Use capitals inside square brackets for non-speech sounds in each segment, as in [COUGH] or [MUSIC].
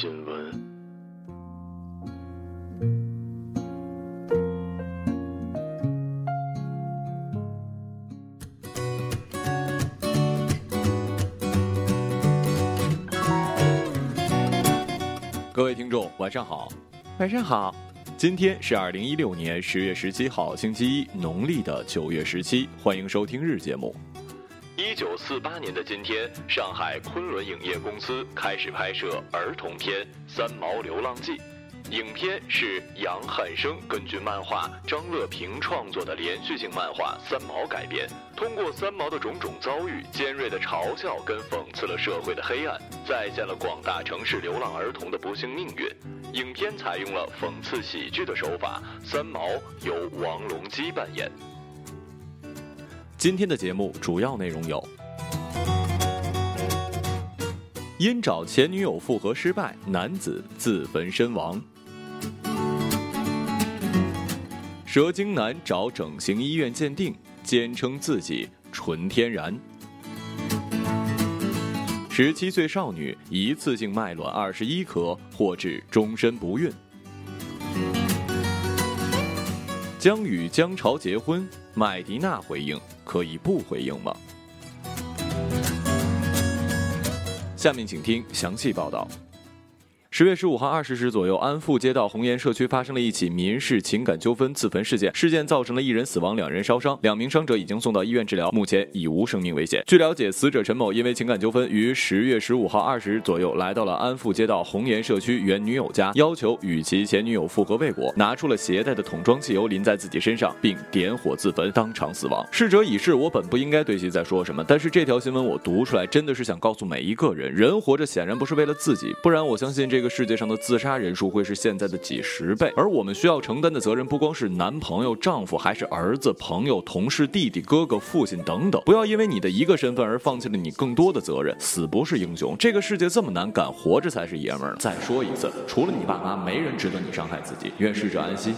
新闻。各位听众，晚上好，晚上好。今天是二零一六年十月十七号，星期一，农历的九月十七。欢迎收听日节目。一九四八年的今天，上海昆仑影业公司开始拍摄儿童片《三毛流浪记》。影片是杨汉生根据漫画张乐平创作的连续性漫画《三毛》改编，通过三毛的种种遭遇，尖锐的嘲笑跟讽刺了社会的黑暗，再现了广大城市流浪儿童的不幸命运。影片采用了讽刺喜剧的手法，三毛由王龙基扮演。今天的节目主要内容有：因找前女友复合失败，男子自焚身亡；蛇精男找整形医院鉴定，坚称自己纯天然；十七岁少女一次性卖卵二十一颗，获致终身不孕。将与姜潮结婚，麦迪娜回应：“可以不回应吗？”下面请听详细报道。十月十五号二十时左右，安富街道红岩社区发生了一起民事情感纠纷自焚事件，事件造成了一人死亡，两人烧伤，两名伤者已经送到医院治疗，目前已无生命危险。据了解，死者陈某因为情感纠纷，于十月十五号二十时左右来到了安富街道红岩社区原女友家，要求与其前女友复合未果，拿出了携带的桶装汽油淋在自己身上，并点火自焚，当场死亡。逝者已逝，我本不应该对其再说什么，但是这条新闻我读出来，真的是想告诉每一个人，人活着显然不是为了自己，不然我相信这个世界上的自杀人数会是现在的几十倍。而我们需要承担的责任，不光是男朋友、丈夫，还是儿子、朋友、同事、弟弟、哥哥、父亲等等。不要因为你的一个身份而放弃了你更多的责任。死不是英雄，这个世界这么难，敢活着才是爷们儿。再说一次，除了你爸妈，没人值得你伤害自己。愿逝者安息。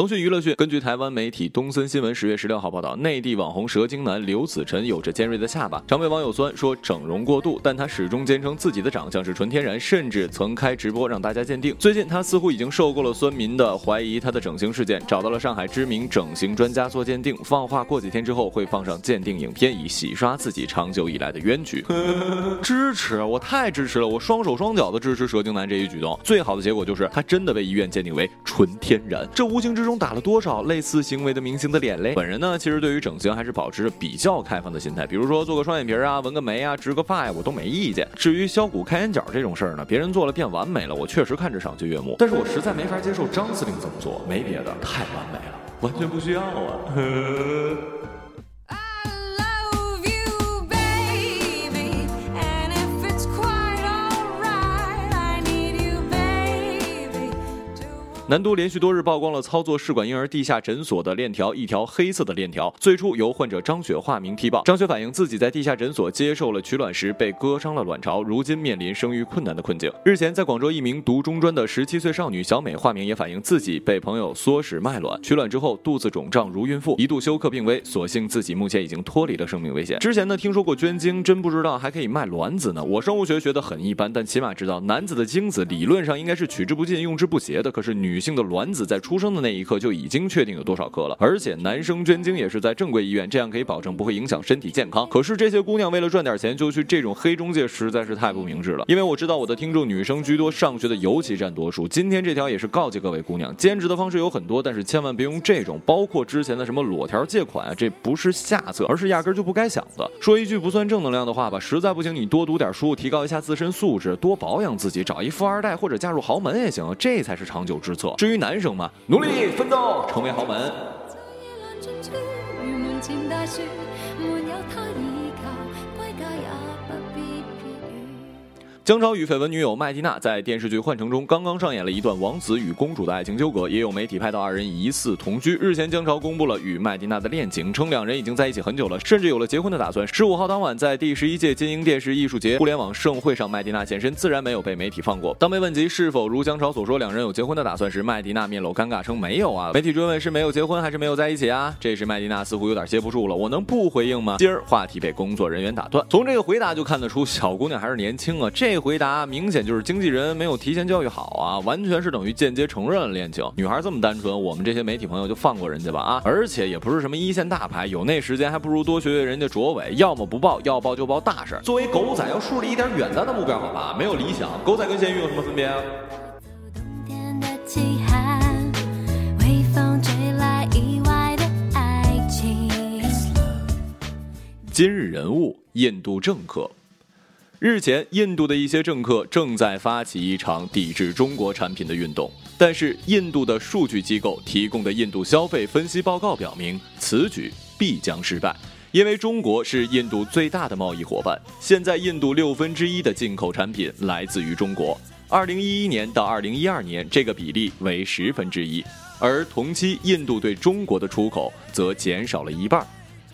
腾讯娱乐讯，根据台湾媒体东森新闻十月十六号报道，内地网红蛇精男刘子晨有着尖锐的下巴，常被网友酸说整容过度，但他始终坚称自己的长相是纯天然，甚至曾开直播让大家鉴定。最近他似乎已经受够了酸民的怀疑他的整形事件，找到了上海知名整形专家做鉴定，放话过几天之后会放上鉴定影片，以洗刷自己长久以来的冤屈。支持，我太支持了，我双手双脚的支持蛇精男这一举动。最好的结果就是他真的被医院鉴定为纯天然，这无形之中打了多少类似行为的明星的脸嘞？本人呢，其实对于整形还是保持着比较开放的心态，比如说做个双眼皮啊、纹个眉啊、植个发呀，我都没意见。至于削骨开眼角这种事儿呢，别人做了变完美了，我确实看着赏心悦目，但是我实在没法接受张司令这么做，没别的，太完美了，完全不需要啊。I [LAUGHS] 南都连续多日曝光了操作试管婴儿地下诊所的链条，一条黑色的链条，最初由患者张雪化名提报。张雪反映自己在地下诊所接受了取卵时被割伤了卵巢，如今面临生育困难的困境。日前，在广州一名读中专的十七岁少女小美化名也反映自己被朋友唆使卖卵，取卵之后肚子肿胀如孕妇，一度休克病危，所幸自己目前已经脱离了生命危险。之前呢听说过捐精，真不知道还可以卖卵子呢。我生物学学得很一般，但起码知道男子的精子理论上应该是取之不尽、用之不竭的，可是女女性的卵子在出生的那一刻就已经确定有多少颗了，而且男生捐精也是在正规医院，这样可以保证不会影响身体健康。可是这些姑娘为了赚点钱就去这种黑中介，实在是太不明智了。因为我知道我的听众女生居多，上学的尤其占多数。今天这条也是告诫各位姑娘，兼职的方式有很多，但是千万别用这种，包括之前的什么裸条借款啊，这不是下策，而是压根就不该想的。说一句不算正能量的话吧，实在不行你多读点书，提高一下自身素质，多保养自己，找一富二代或者嫁入豪门也行，这才是长久之策。至于男生嘛，努力奋斗，成为豪门。姜潮与绯闻女友麦蒂娜在电视剧《幻城》中刚刚上演了一段王子与公主的爱情纠葛，也有媒体拍到二人疑似同居。日前，姜潮公布了与麦蒂娜的恋情，称两人已经在一起很久了，甚至有了结婚的打算。十五号当晚，在第十一届金鹰电视艺术节互联网盛会上，麦蒂娜现身，自然没有被媒体放过。当被问及是否如姜潮所说，两人有结婚的打算时，麦蒂娜面露尴尬，称没有啊。媒体追问是没有结婚还是没有在一起啊？这时麦蒂娜似乎有点接不住了，我能不回应吗？今儿话题被工作人员打断，从这个回答就看得出小姑娘还是年轻啊，這回答明显就是经纪人没有提前教育好啊，完全是等于间接承认了恋情。女孩这么单纯，我们这些媒体朋友就放过人家吧啊！而且也不是什么一线大牌，有那时间还不如多学学人家卓伟，要么不报，要报就报大事。作为狗仔，要树立一点远大的目标，好吧？没有理想，狗仔跟咸鱼有什么分别啊？今日人物：印度政客。日前，印度的一些政客正在发起一场抵制中国产品的运动，但是印度的数据机构提供的印度消费分析报告表明，此举必将失败，因为中国是印度最大的贸易伙伴。现在，印度六分之一的进口产品来自于中国。二零一一年到二零一二年，这个比例为十分之一，而同期印度对中国的出口则减少了一半。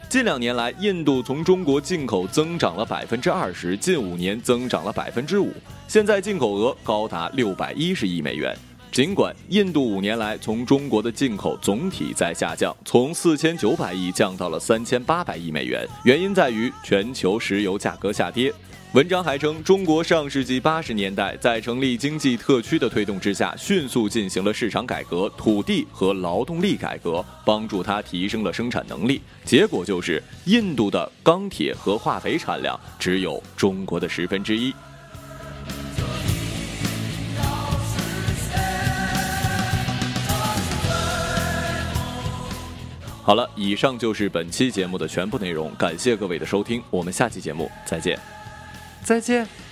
近两年来，印度从中国进口增长了百分之二十，近五年增长了百分之五，现在进口额高达六百一十亿美元。尽管印度五年来从中国的进口总体在下降，从四千九百亿降到了三千八百亿美元，原因在于全球石油价格下跌。文章还称，中国上世纪八十年代在成立经济特区的推动之下，迅速进行了市场改革、土地和劳动力改革，帮助它提升了生产能力。结果就是，印度的钢铁和化肥产量只有中国的十分之一。好了，以上就是本期节目的全部内容，感谢各位的收听，我们下期节目再见。再见。